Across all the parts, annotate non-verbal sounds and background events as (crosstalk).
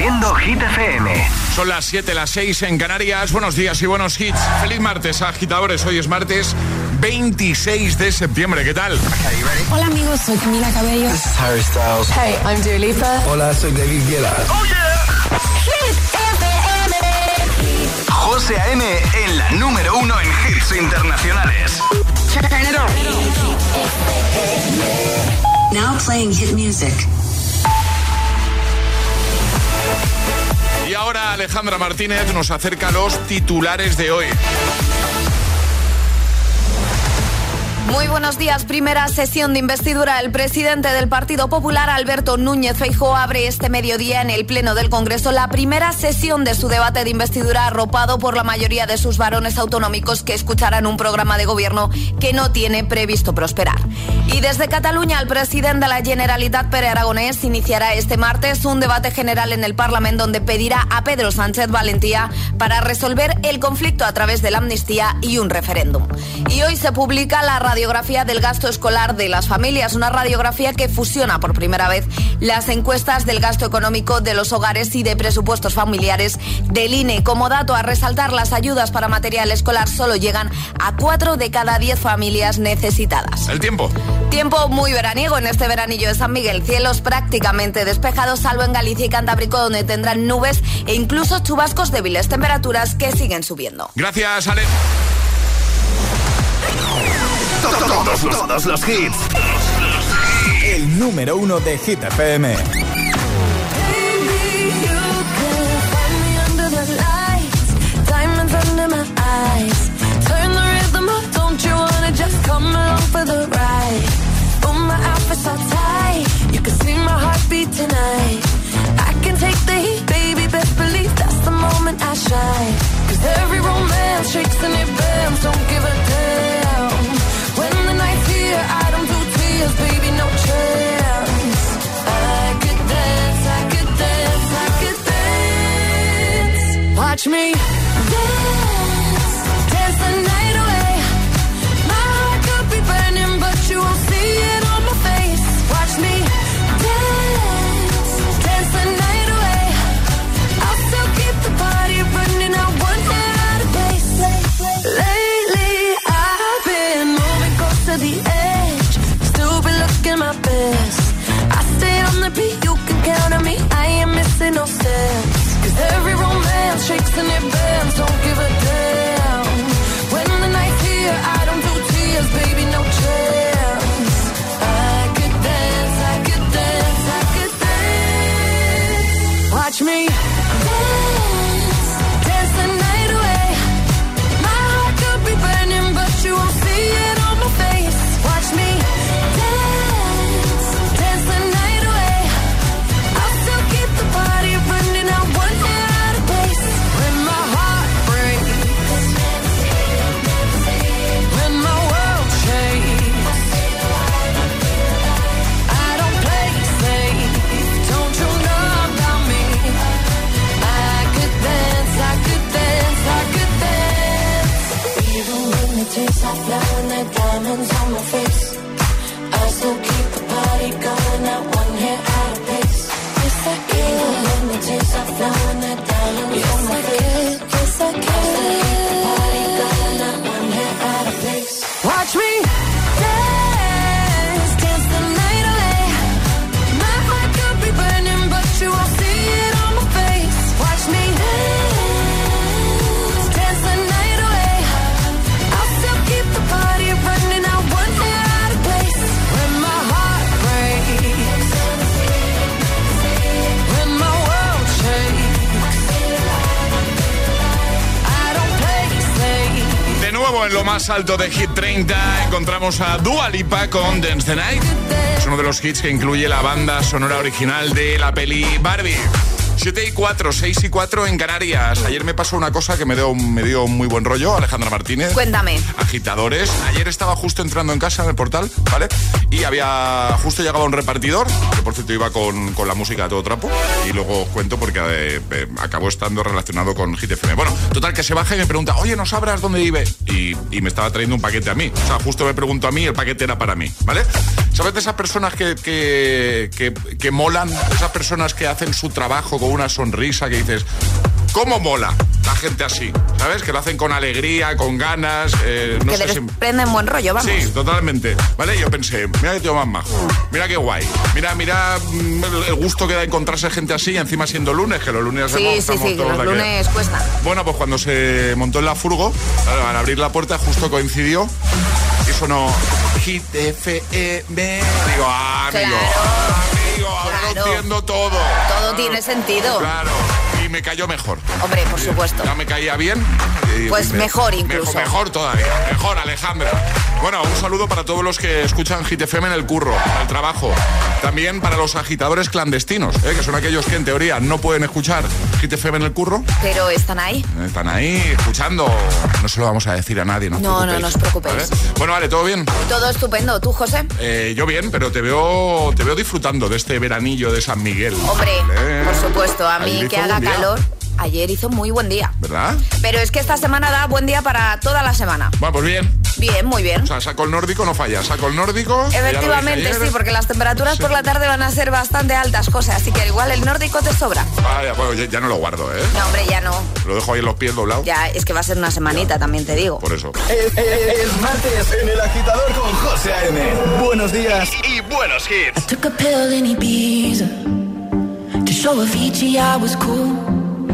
Haciendo Hit FM. Son las 7, las 6 en Canarias. Buenos días y buenos hits. Feliz martes, agitadores. Hoy es martes 26 de septiembre. ¿Qué tal? Hola amigos, soy Camila Cabello. This is Harry Styles. Hey, I'm Dua Lipa. Hola, soy David Guetta. ¡Oh, yeah! Hit FM. José A.M. en la número uno en hits internacionales. Turn it on. Now playing hit music. Alejandra Martínez nos acerca los titulares de hoy. Muy buenos días. Primera sesión de investidura. El presidente del Partido Popular, Alberto Núñez Feijóo, abre este mediodía en el Pleno del Congreso la primera sesión de su debate de investidura arropado por la mayoría de sus varones autonómicos que escucharán un programa de gobierno que no tiene previsto prosperar. Y desde Cataluña, el presidente de la Generalitat, Pere Aragonés, iniciará este martes un debate general en el Parlamento donde pedirá a Pedro Sánchez valentía para resolver el conflicto a través de la amnistía y un referéndum. Y hoy se publica la radiografía del gasto escolar de las familias, una radiografía que fusiona por primera vez las encuestas del gasto económico de los hogares y de presupuestos familiares del INE. Como dato a resaltar, las ayudas para material escolar solo llegan a 4 de cada 10 familias necesitadas. El tiempo. Tiempo muy veraniego en este veranillo de San Miguel. Cielos prácticamente despejados, salvo en Galicia y Cantábrico, donde tendrán nubes e incluso chubascos débiles. Temperaturas que siguen subiendo. Gracias, Ale. Todos los, todos los hits. El número uno de Hit FM. Tonight, en lo más alto de Hit 30 encontramos a Dua Lipa con Dance the Night. Es uno de los hits que incluye la banda sonora original de la peli Barbie. 7 y 4, 6 y 4 en Canarias. Ayer me pasó una cosa que me dio, me dio muy buen rollo, Alejandra Martínez. Cuéntame. Agitadores. Ayer estaba justo entrando en casa en el portal, ¿vale? Y había justo llegaba un repartidor, que por cierto iba con, con la música a todo trapo. Y luego os cuento porque eh, eh, acabó estando relacionado con Hit FM. Bueno, total, que se baja y me pregunta, oye, ¿no sabrás dónde vive? Y, y me estaba trayendo un paquete a mí. O sea, justo me preguntó a mí, el paquete era para mí, ¿vale? ¿Sabes de esas personas que, que, que, que molan? Esas personas que hacen su trabajo con una sonrisa que dices, ¿cómo mola la gente así? ¿Sabes? Que lo hacen con alegría, con ganas. eh, no que sé les si- prenden buen rollo, vamos. Sí, totalmente. Vale, yo pensé, mira que tío más majo, mira qué guay, mira, mira mm, el- gusto que da encontrarse gente así, encima siendo lunes, que los lunes Sí, hacemos- sí, estamos sí, que todos los lunes cuesta. Bueno, pues cuando se montó en la furgo, al abrir la puerta justo coincidió y sonó Hit FM. Digo, ah, amigo, Claro. Lo entiendo todo. Todo Claro, tiene sentido. Claro, y me cayó mejor. Hombre, por supuesto. Ya me caía bien. Pues mejor incluso. Mejor, mejor todavía. Mejor, Alejandra. Bueno, un saludo para todos los que escuchan Hit FM en el curro, en el trabajo. También para los agitadores clandestinos, ¿eh? que son aquellos que en teoría no pueden escuchar Hit FM en el curro. Pero están ahí. Están ahí escuchando. No se lo vamos a decir a nadie, no No, no, no os preocupéis. ¿vale? Bueno, vale, ¿todo bien? Todo estupendo. ¿Tú, José? Eh, yo bien, pero te veo, te veo disfrutando de este veranillo de San Miguel. Hombre, ¿Vale? por supuesto. A mí que haga calor. Ayer hizo muy buen día. ¿Verdad? Pero es que esta semana da buen día para toda la semana. Bueno, pues bien. Bien, muy bien. O sea, saco el nórdico, no falla. Saco el nórdico. Efectivamente, sí, porque las temperaturas Sí. por la tarde van a ser bastante altas, cosas, así que igual el nórdico te sobra. Vaya, bueno, ya, ya no lo guardo, ¿eh? No, hombre, ya no. Lo dejo ahí en los pies doblados. Ya, es que va a ser una semanita, también te digo. Por eso. Es, es- es martes en el agitador con José A.M. Buenos días. Y buenos hits. Took a pill in Ibiza to show Avicii I was cool.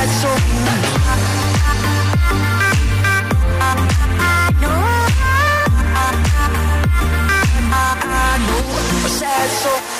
Sad soul.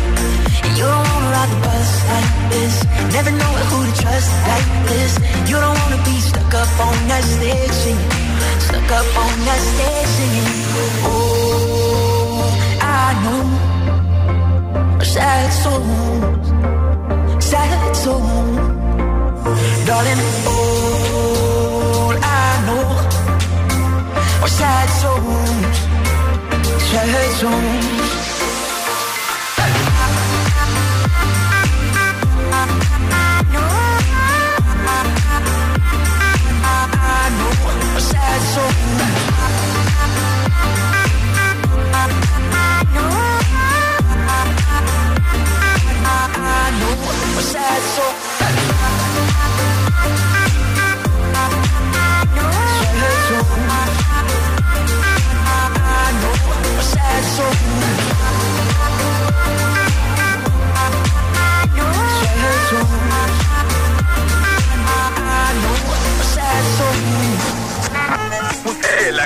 You don't wanna ride the bus like this. Never know who to trust like this. You don't wanna be stuck up on that stage. Stuck up on that stage singing. Oh, I know. Sad soul. Sad soul. Darling, all I know. Are sad souls. Sad souls. Know a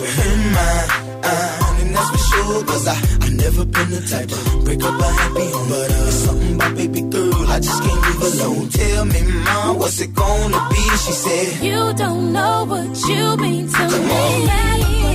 make this with him mine. Uh, and that's for sure, cause I, I never been the type to break up a happy home. But uh, it's something about baby girl, I just can't leave alone. Tell me, mom, what's it gonna be? She said, You don't know what you mean to Come me. on.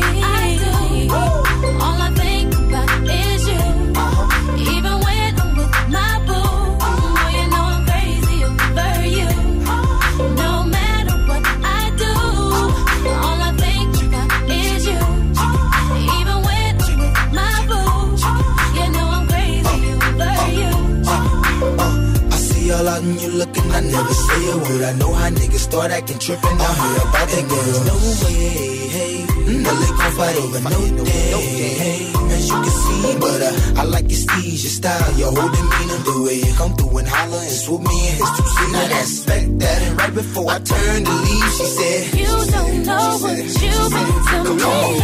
I never say a word. I know how niggas start acting tripping. I heard about that girl. No way, hey. No, they gon' fight over no day, hey. As you can see, but uh, I like your steez, your style, your whole demeanor, the way you come through and holler and swoop me in his two seater. Now that's back that, and right before I turned to leave, she said, You don't know what you mean to me.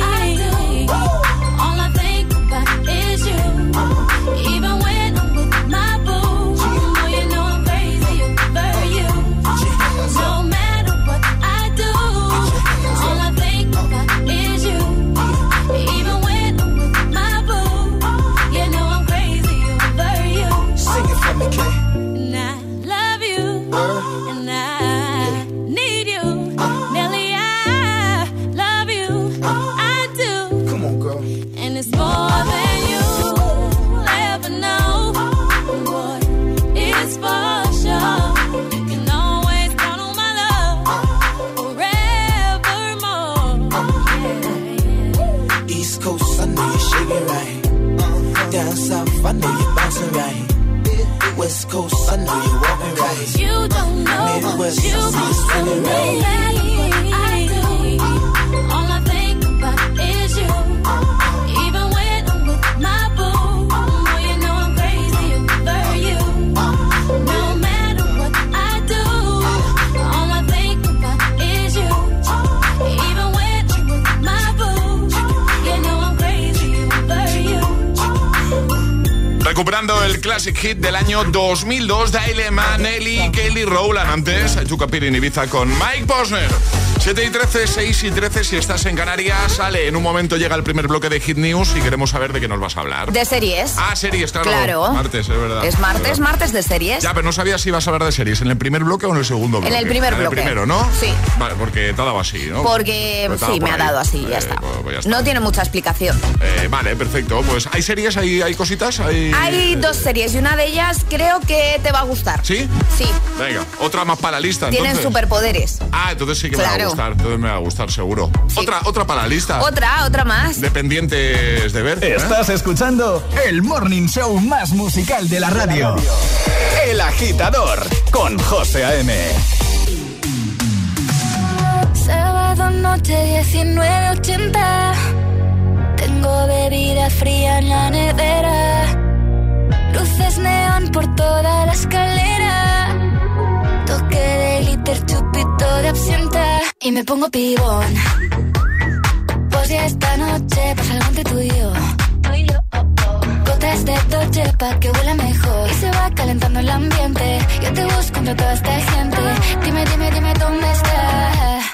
I do. See you El classic hit del año 2002 de Ailema, Nelly Kelly Rowland. Antes, Chuca Piri en Ibiza con Mike Posner. 7 y 13, 6 y 13, si estás en Canarias, sale. En un momento llega el primer bloque de Hit News y queremos saber de qué nos vas a hablar. De series. Ah, series, claro. Claro. Martes, es verdad. Es martes, verdad. martes de series. Ya, pero no sabía si ibas a hablar de series. ¿En el primer bloque o en el segundo bloque? el primer En bloque. el primero, ¿no? Sí. Vale, porque te ha dado así, ¿no? Porque sí, me ha dado así, ya Eh, está. pues- pues ya está. No tiene mucha explicación. Eh, vale, perfecto. Pues hay series, hay, hay cositas, hay... Hay dos series y una de ellas creo que te va a gustar. ¿Sí? Sí. Venga, otra más para la lista. Tienen entonces. superpoderes. Ah, entonces sí que me va a Claro. Gustar. Entonces me va a gustar, seguro. Sí. Otra, otra para la lista. Otra, otra más. De pendientes de ver. ¿eh? Estás escuchando el morning show más musical de la radio. El agitador con José A.M. Sábado noche 1980. Tengo bebida fría en la nevera. Luces neón por toda la escalera. Toque de glitter, chupito de absenta. Y me pongo pibón. Pues ya esta noche pasa algo entre tú y yo. Gotas de Dolce pa' que huela mejor. Y se va calentando el ambiente. Yo te busco entre toda esta gente. Dime, dime, dime dónde está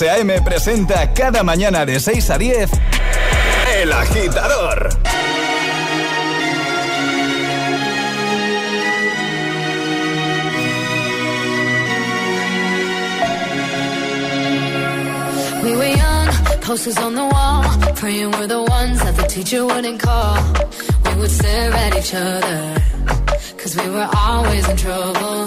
José A.M. presenta cada mañana de 6 a 10 El Agitador. We were young, posters on the wall, praying we're the ones that the teacher wouldn't call. We would stare at each other, cause we were always in trouble.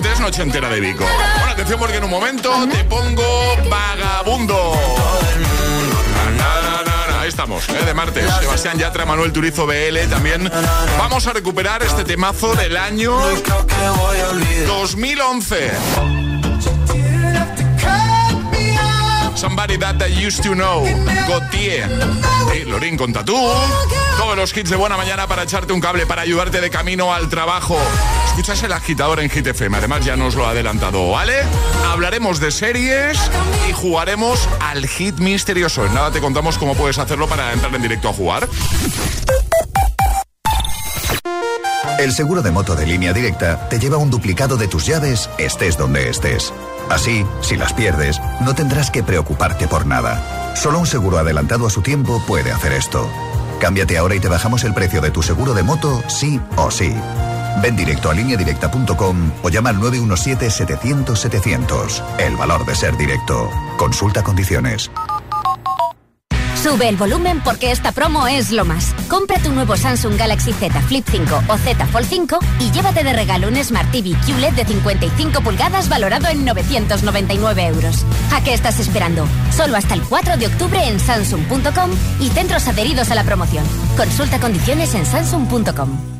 antes Noche Entera de Vico. Bueno, atención porque en un momento te pongo vagabundo. Ahí estamos, ¿eh? de martes. Sebastián Yatra, Manuel Turizo, BL también. Vamos a recuperar este temazo del año 2011. Somebody That I Used to Know, Gautier, hey, con Tatú, todos los hits de buena mañana para echarte un cable, para ayudarte de camino al trabajo. Escuchas el agitador en Hit FM. Además, ya nos lo ha adelantado, ¿vale? Hablaremos de series y jugaremos al hit misterioso. En nada te contamos cómo puedes hacerlo para entrar en directo a jugar. El seguro de moto de línea directa te lleva un duplicado de tus llaves, estés donde estés. Así, si las pierdes, no tendrás que preocuparte por nada. Solo un seguro adelantado a su tiempo puede hacer esto. Cámbiate ahora y te bajamos el precio de tu seguro de moto, sí o sí. Ven directo a lineadirecta.com o llama al 917-700-700. El valor de ser directo. Consulta condiciones. Sube el volumen porque esta promo es lo más. Compra tu nuevo Samsung Galaxy Z Flip 5 o Z Fold 5 y llévate de regalo un Smart TV QLED de 55 pulgadas valorado en 999 euros. ¿A qué estás esperando? Solo hasta el 4 de octubre en Samsung.com y centros adheridos a la promoción. Consulta condiciones en Samsung.com.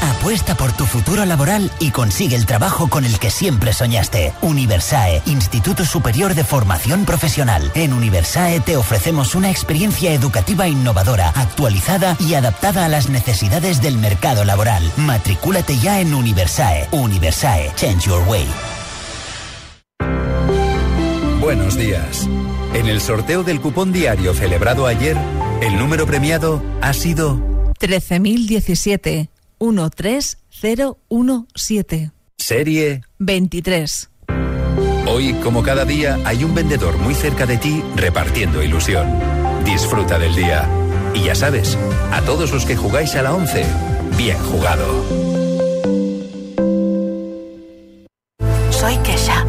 Apuesta por tu futuro laboral y consigue el trabajo con el que siempre soñaste. Universae, Instituto Superior de Formación Profesional. En Universae te ofrecemos una experiencia educativa innovadora, actualizada y adaptada a las necesidades del mercado laboral. Matricúlate ya en Universae. Universae, Change Your Way. Buenos días. En el sorteo del cupón diario celebrado ayer, el número premiado ha sido 13017 13017. Serie 23. Hoy, como cada día, hay un vendedor muy cerca de ti repartiendo ilusión. Disfruta del día. Y ya sabes, a todos los que jugáis a la 11, bien jugado. Soy Kesha.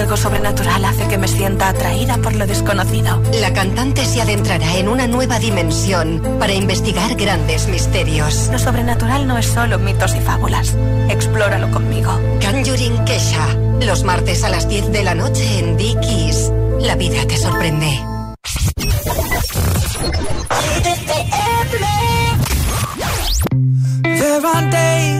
Algo sobrenatural hace que me sienta atraída por lo desconocido. La cantante se adentrará en una nueva dimensión para investigar grandes misterios. Lo sobrenatural no es solo mitos y fábulas. Explóralo conmigo. Conjuring Kesha. Los martes a las 10 de la noche en Dickies. La vida te sorprende. There are days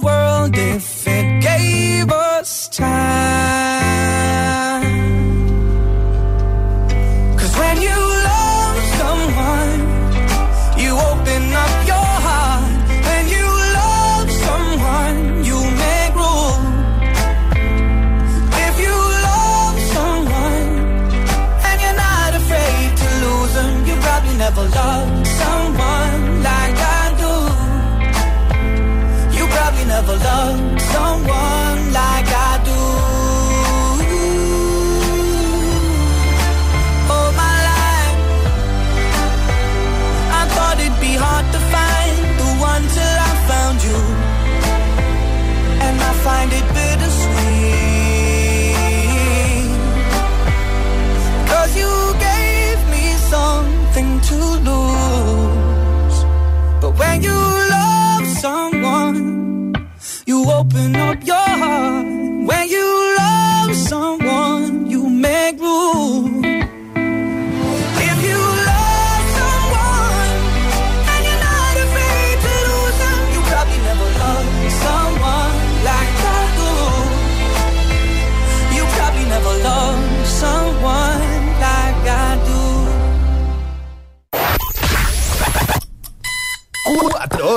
World if it gave us time. Your heart. When you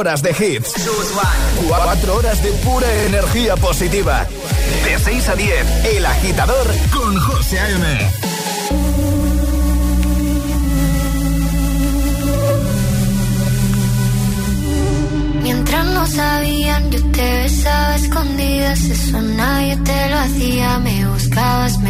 horas de hits. 4 horas de pura energía positiva. De 6 a 10, El Agitador con José A.M. Mientras no sabían, yo te besaba escondidas. Eso nadie te lo hacía. Me buscabas, me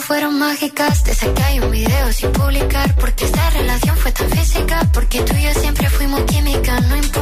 fueron mágicas. Te saqué hay un video sin publicar. Porque esta relación fue tan física. Porque tú y yo siempre fuimos química. No importa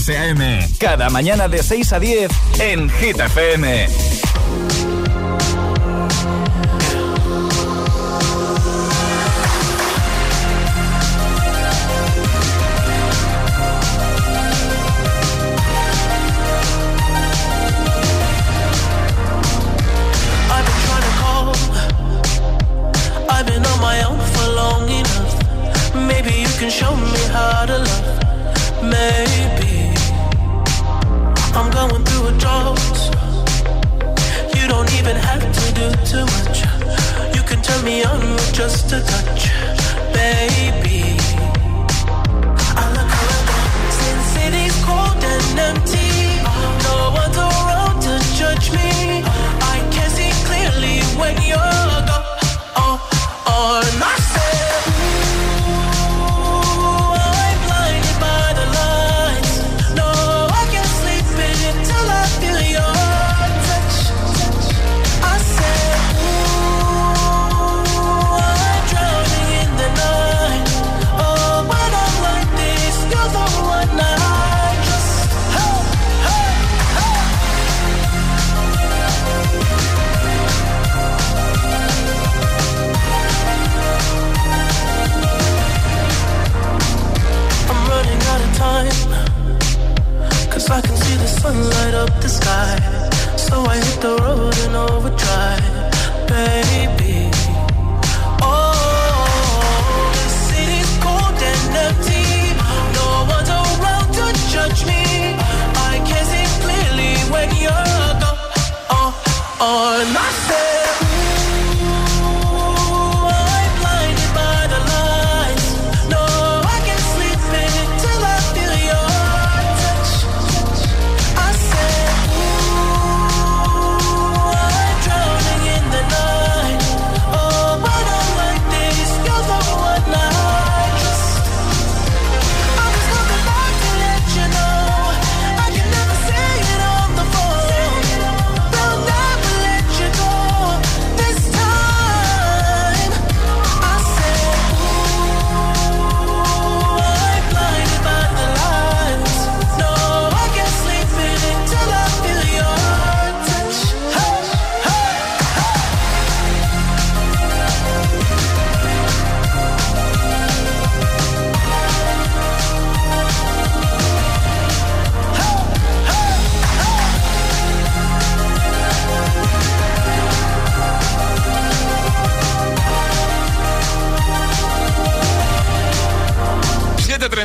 José A.M. Cada mañana de 6 a 10 en Hit FM.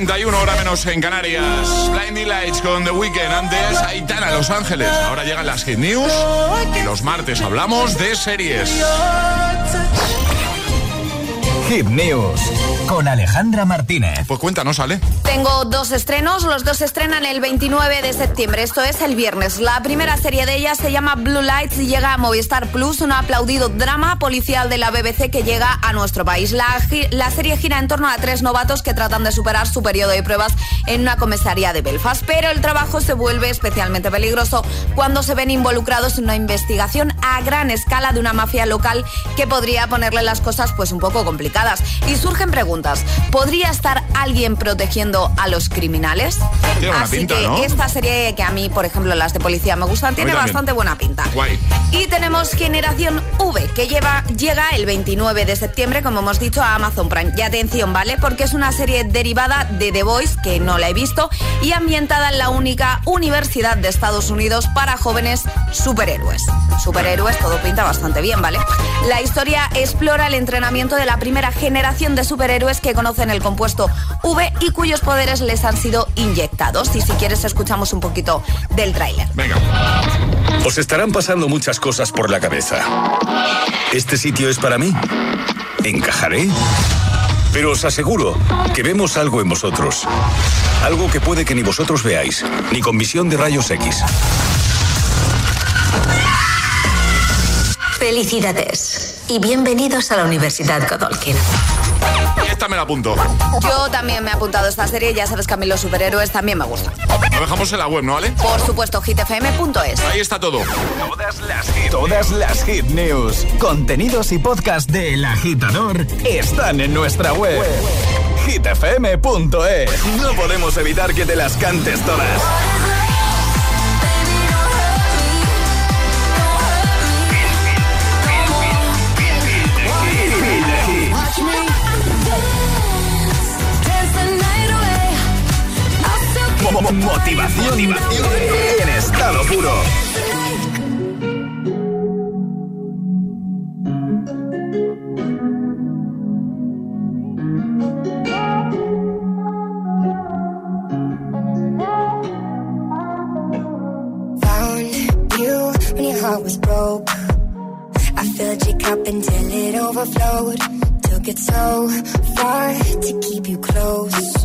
7.31 hora menos en Canarias. Blinding Lights con The Weeknd. Antes, Aitana, Los Ángeles. Ahora llegan las Hit News. Y los martes hablamos de series. Hit News con Alejandra Martínez. Pues cuéntanos, Ale. Tengo dos estrenos, los dos se estrenan el 29 de septiembre, esto es el viernes. La primera serie de ellas se llama Blue Lights y llega a Movistar Plus, un aplaudido drama policial de la BBC que llega a nuestro país. La, la serie gira en torno a tres novatos que tratan de superar su periodo de pruebas en una comisaría de Belfast, pero el trabajo se vuelve especialmente peligroso cuando se ven involucrados en una investigación a gran escala de una mafia local que podría ponerle las cosas pues un poco complicadas. Y surgen preguntas. ¿Podría estar alguien protegiendo a los criminales? Tiene Así pinta, que ¿no? esta serie que a mí, por ejemplo, las de policía me gustan, tiene bastante buena pinta. Guay. Y tenemos Generación V, que lleva, llega el 29 de septiembre, como hemos dicho, a Amazon Prime. Y atención, ¿vale? Porque es una serie derivada de The Voice, que no la he visto, y ambientada en la única universidad de Estados Unidos para jóvenes superhéroes. Superhéroes, todo pinta bastante bien, ¿vale? La historia explora el entrenamiento de la primera generación de superhéroes que conocen el compuesto V y cuyos poderes les han sido inyectados. Y si quieres, escuchamos un poquito del tráiler. Venga. Os estarán pasando muchas cosas por la cabeza. ¿Este sitio es para mí? ¿Encajaré? Pero os aseguro que vemos algo en vosotros. Algo que puede que ni vosotros veáis, ni con visión de rayos X. Felicidades y bienvenidos a la Universidad Godolkin. Esta me la apunto. Yo también me he apuntado a esta serie, ya sabes que a mí los superhéroes también me gustan. Lo dejamos en la web, ¿no, Ale? Por supuesto, hitfm.es. Ahí está todo. Todas las hit, todas las hit news, contenidos y podcast de El Agitador están en nuestra web. hitfm.es. No podemos evitar que te las cantes todas. Mo- mo- Motivación en estado puro. Was broke. I filled your cup until it overflowed. Took it so far to keep you close.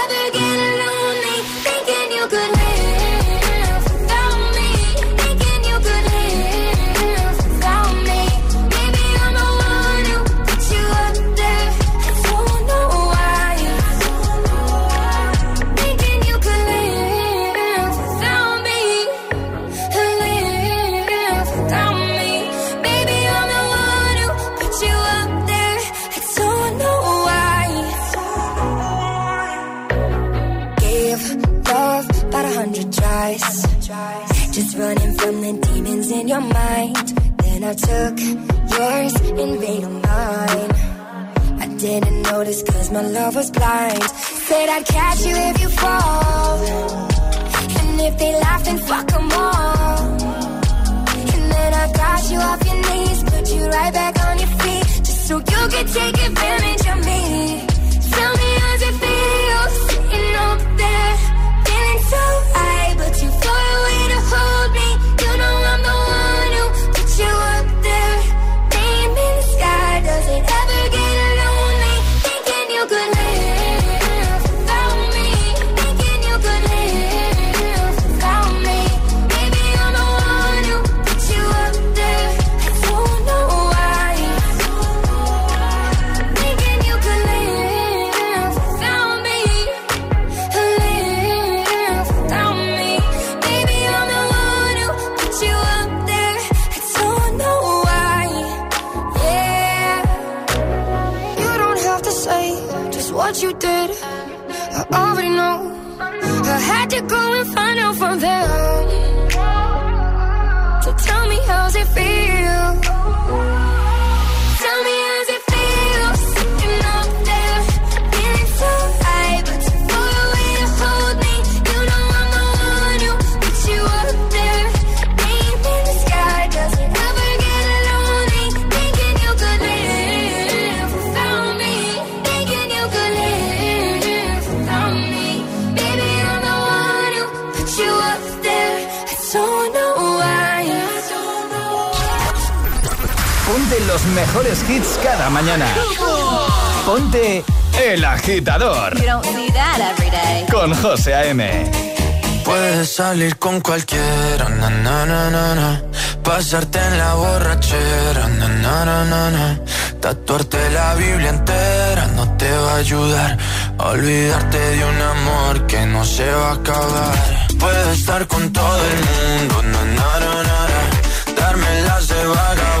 my love was blind. Said I'd catch you if you fall. And if they laugh, then fuck 'em all. And then I got you off your knees, put you right back on your feet, just so you could take advantage of me. Ponte los mejores hits cada mañana. Ponte El Agitador You don't see that every day. con José A.M. Puedes salir con cualquiera, na, na, na, na, na. Pasarte en la borrachera, na, na, na, na, na. Tatuarte la Biblia entera no te va a ayudar. a Olvidarte de un amor que no se va a acabar. Puedes estar con todo el mundo, na, na, na, na, na. Darme las de vagabundo,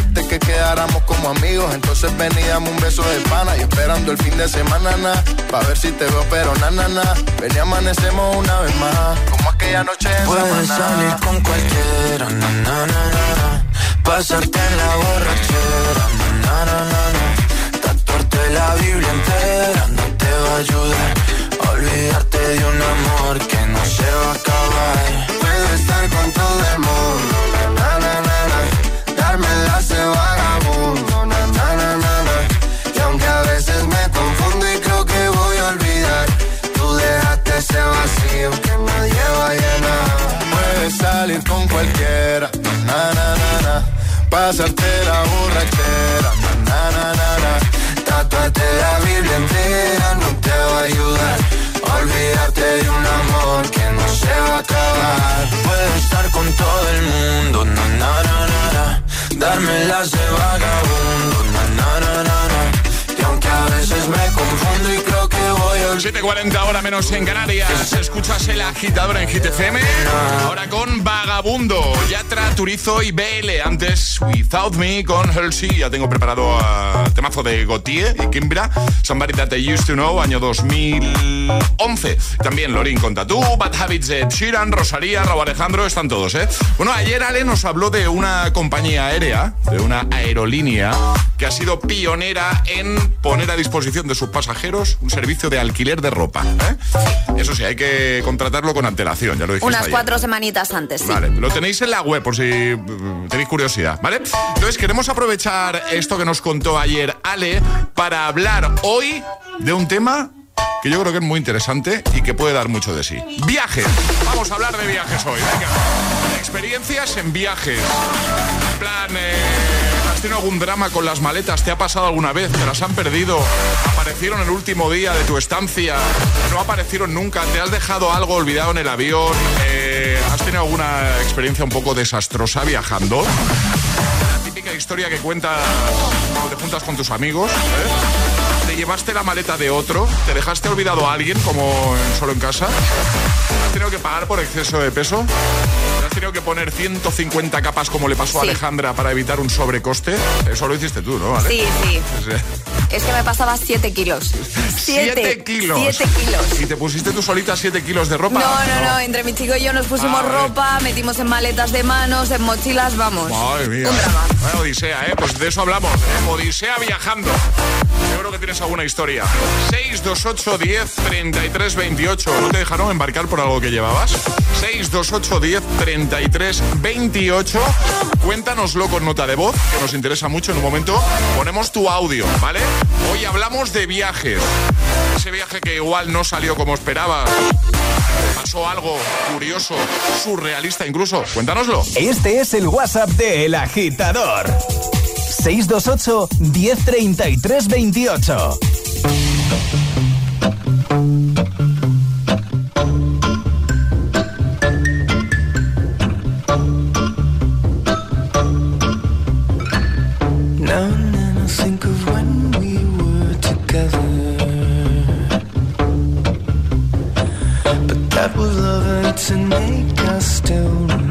Dijiste que quedáramos como amigos, entonces ven y dame un beso de pana. Y esperando el fin de semana, na, pa' ver si te veo, pero na, na, na. Ven y amanecemos una vez más, como aquella noche en Puedes salir con cualquiera, na, na, na, na. Pasarte en la borrachera, na, na, na, na. Tatuarte la Biblia entera no te va a ayudar. Olvidarte de un amor que no se va a acabar. Puedo estar con todo el mundo, cualquiera. Pasarte la borrachera, na, na, na, na. Tatuarte la Biblia entera no te va a ayudar. a Olvidarte de un amor que no se va a acabar. Puedes estar con todo el mundo, na, na, na, na, na. Darme las de vagabundo, na, na, na, na, na. Y aunque a veces me confundo y 7.40 ahora menos en Canarias. Escuchas el agitador en FM. Ahora con Vagabundo, Yatra, Turizo y BL. Antes Without Me con Halsey. Ya tengo preparado a temazo de Gautier y Kimbra. Somebody That I Used to Know, año 2011. También Lorin con Tattoo, Bad Habits de Sheeran, Rosalía, Raúl Alejandro. Están todos, ¿eh? Bueno, ayer Ale nos habló de una compañía aérea, de una aerolínea que ha sido pionera en poner a disposición de sus pasajeros un servicio de alquiler de ropa. ¿eh? Eso sí, hay que contratarlo con antelación, ya lo dijiste Unas ayer. cuatro semanitas antes, sí. Vale, lo tenéis en la web por si mm, tenéis curiosidad, ¿vale? Entonces queremos aprovechar esto que nos contó ayer Ale para hablar hoy de un tema que yo creo que es muy interesante y que puede dar mucho de sí. Viajes. Vamos a hablar de viajes hoy. Venga. Experiencias en viajes. En plan, eh, ¿Has tenido algún drama con las maletas? ¿Te ha pasado alguna vez? ¿Te las han perdido? ¿Aparecieron el último día de tu estancia? ¿No aparecieron nunca? ¿Te has dejado algo olvidado en el avión? Eh, ¿Has tenido alguna experiencia un poco desastrosa viajando? La típica historia que cuentas cuando te juntas con tus amigos. ¿eh? ¿Te llevaste la maleta de otro? ¿Te dejaste olvidado a alguien como solo en casa? ¿Has tenido que pagar por exceso de peso? tenido que poner 150 capas como le pasó a Alejandra para evitar un sobrecoste? Eso lo hiciste tú, ¿no? Sí, (laughs) sí. Es que me pasaba 7 kilos. 7 kilos. 7 kilos. ¿Y te pusiste tú solita 7 kilos de ropa? No, no, no, Entre mi chico y yo nos pusimos ropa, metimos en maletas de manos, en mochilas, vamos. Madre mía. Un drama. Odisea, ¿eh? Pues de eso hablamos. ¿eh? Odisea viajando. Seguro que tienes alguna historia. 628 10 33 28. ¿No te dejaron embarcar por algo que llevabas? 628 10 33 28. Cuéntanoslo con nota de voz, que nos interesa mucho. En un momento ponemos tu audio, ¿vale? Hoy hablamos de viajes. Ese viaje que igual no salió como esperabas. Pasó algo curioso, surrealista incluso. Cuéntanoslo. Este es el WhatsApp de El Agitador. 628 1033 28. to make us still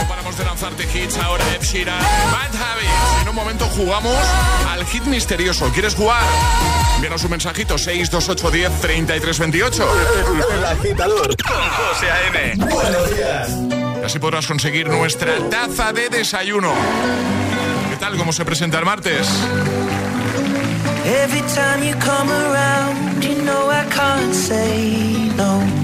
No paramos de lanzarte hits ahora, Ed Bad Habits. En un momento jugamos al hit misterioso. ¿Quieres jugar? Envíanos un mensajito 62810 3328. El agitador José A.M. Buenos días. Así podrás conseguir nuestra taza de desayuno. ¿Qué tal? ¿Cómo se presenta el martes? Every time you come around, you know I can't say no.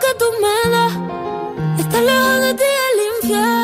Que tú me das. Está lejos de ti el infierno,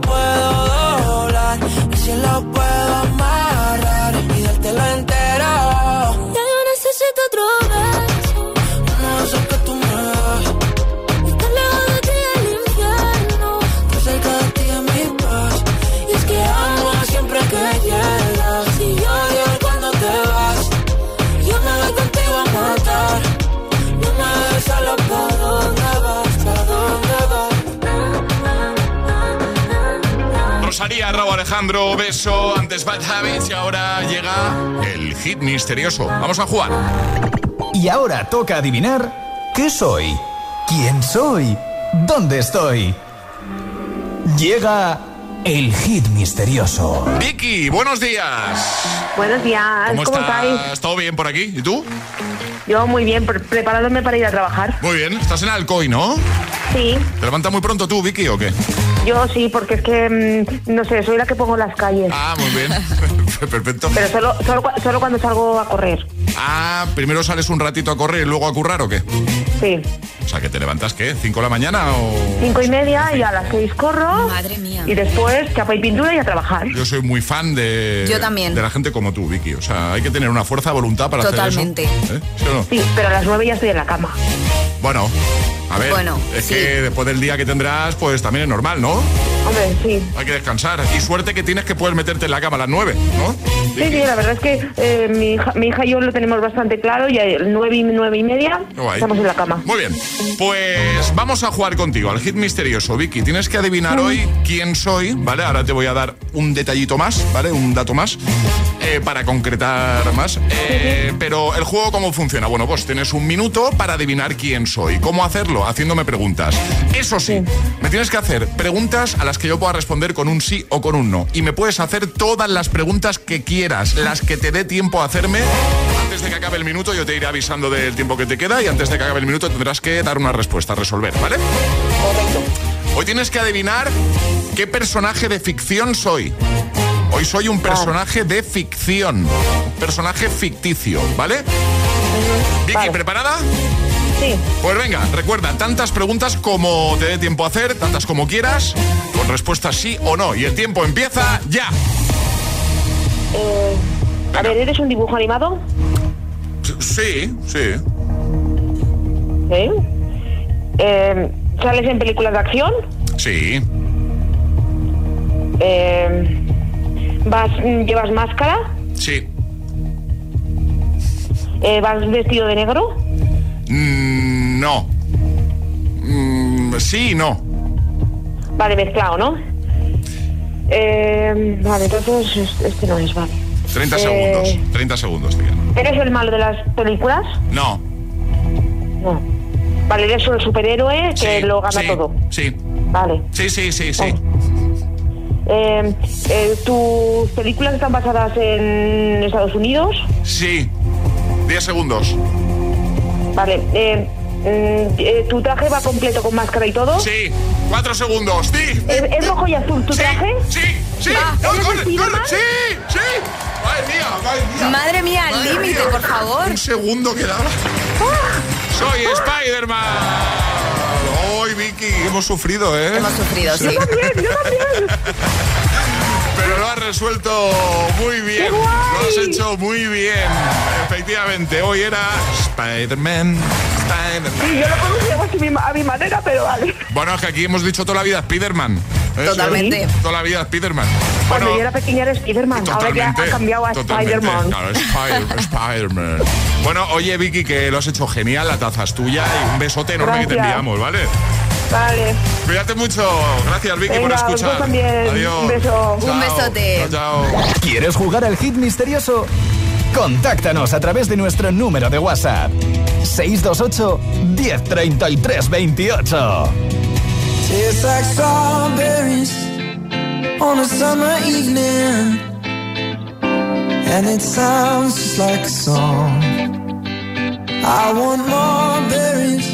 puedo Alejandro, beso, antes Bad Habits y ahora llega el hit misterioso. Vamos a jugar. Y ahora toca adivinar qué soy, quién soy, dónde estoy. Llega el hit misterioso. Vicky, buenos días. Buenos días, ¿Cómo, ¿cómo, estás? estáis? ¿Todo bien por aquí? ¿Y tú? Yo muy bien, pre- preparándome para ir a trabajar. Muy bien. Estás en Alcoy, ¿no? Sí, ¿Te levantas muy pronto tú, Vicky, o qué? Yo sí, porque es que, mm, no sé, soy la que pongo las calles. Ah, muy bien. (laughs) Perfecto. Pero solo, solo, solo cuando salgo a correr. Ah, primero sales un ratito a correr y luego a currar, ¿o qué? Sí, O sea, que te levantas, ¿qué? ¿Cinco de la mañana o...? cinco y media y a las seis corro. Madre mía. Y después chapa y pintura y a trabajar. Yo soy muy fan de... Yo también. De la gente como tú, Vicky. O sea, hay que tener una fuerza de voluntad para Totalmente. hacer eso. ¿Eh? ¿Sí o no? Sí, pero a las nueve ya estoy en la cama. Bueno, a ver, Bueno, es sí. que después del día que tendrás, pues también es normal, ¿no? Hombre, sí. Hay que descansar. Y suerte que tienes que poder meterte en la cama a las nueve, ¿no? Sí, sí, la verdad es que eh, mi, hija, mi hija y yo lo tenemos bastante claro y a nueve y nueve y media guay. estamos en la cama. Muy bien, pues vamos a jugar contigo al hit misterioso, Vicky. Tienes que adivinar hoy quién soy, ¿vale? Ahora te voy a dar un detallito más, ¿vale? Un dato más eh, para concretar más. Eh, pero el juego, ¿cómo funciona? Bueno, pues tienes un minuto para adivinar quién soy. ¿Cómo hacerlo? Haciéndome preguntas. Eso sí, me tienes que hacer preguntas a las que yo pueda responder con un sí o con un no. Y me puedes hacer todas las preguntas que quieras, las que te dé tiempo a hacerme. Antes de que acabe el minuto, yo te iré avisando del tiempo que te queda y antes de que acabe el minuto tendrás que dar una respuesta, resolver, ¿vale? Hoy tienes que adivinar qué personaje de ficción soy. Hoy soy un personaje de ficción, un personaje ficticio, ¿vale? Vicky, ¿preparada? Sí. Pues venga, recuerda, tantas preguntas como te dé tiempo a hacer, tantas como quieras, con respuestas sí o no. Y el tiempo empieza ya. Eh, a ver, ¿eres un dibujo animado? Sí, sí. ¿Sí? Eh, ¿Sales en películas de acción? Sí. Eh, vas, ¿Llevas máscara? Sí. Eh, ¿Vas vestido de negro? Mm, no. Mm, sí y no. Vale, mezclado, ¿no? Eh, vale, entonces es- este no es, vale. 30 Eh, segundos. 30 segundos, tío. ¿Eres el malo de las películas? No. No. Vale, eres el superhéroe que lo gana sí, todo. Sí. Vale. Sí, sí, sí, sí. Eh, eh, ¿Tus películas están basadas en Estados Unidos? Sí. 10 segundos. Vale. Eh, ¿Tu traje va completo con máscara y todo? Sí. 4 segundos. Sí. ¿Es, es rojo y azul tu traje? Sí, sí. Va, No, ¿eres corre, Spiderman? corre. Sí, sí. Madre mía, madre mía. Madre mía, al límite, por favor. Un segundo quedaba. Soy Spider-Man. Hoy, Vicky, hemos sufrido, ¿eh? Hemos sufrido, sí. (laughs) Pero lo has resuelto muy bien. Lo has hecho muy bien. Efectivamente, hoy era Spider-Man. Spider-Man. Sí, yo lo pronunciaba así a mi manera, pero vale. Bueno, es que aquí hemos dicho toda la vida Spider-Man. ¿eh? Totalmente. Toda la vida Spider-Man. Cuando Bueno, yo era pequeña era Spiderman, ahora ya ha cambiado a Spider-Man. Claro, Spider- (laughs) bueno, oye, Vicky, que lo has hecho genial. La taza es tuya y un besote enorme que te enviamos, ¿vale? Vale. Cuídate mucho. Gracias, Vicky, por Venga, escuchar. vosotros también. Adiós. Un beso. Chao. Un besote. Chao, chao. ¿Quieres jugar al hit misterioso? Contáctanos a través de nuestro número de WhatsApp. 628 1033 28. Tastes like strawberries on a summer evening. And it sounds just like a song. I want more berries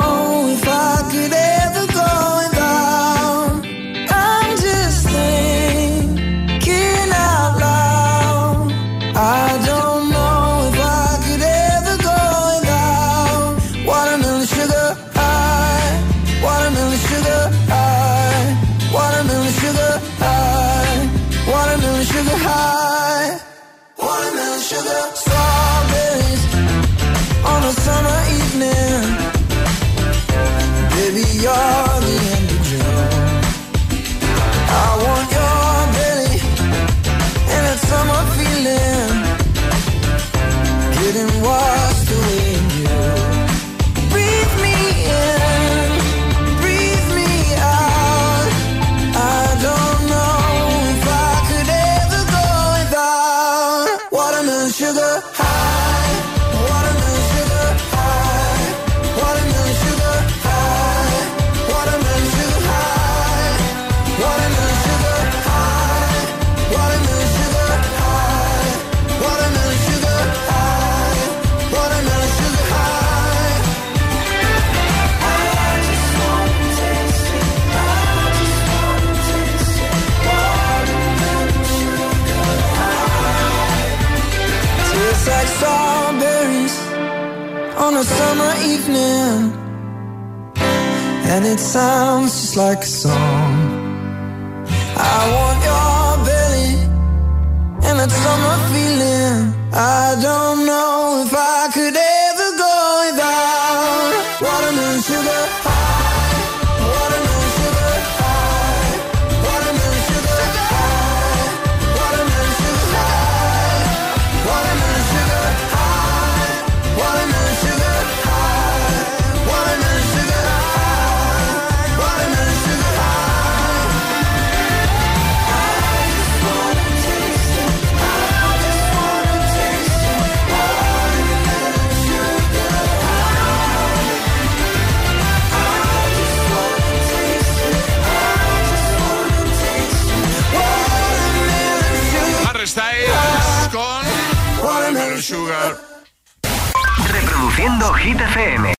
sounds just like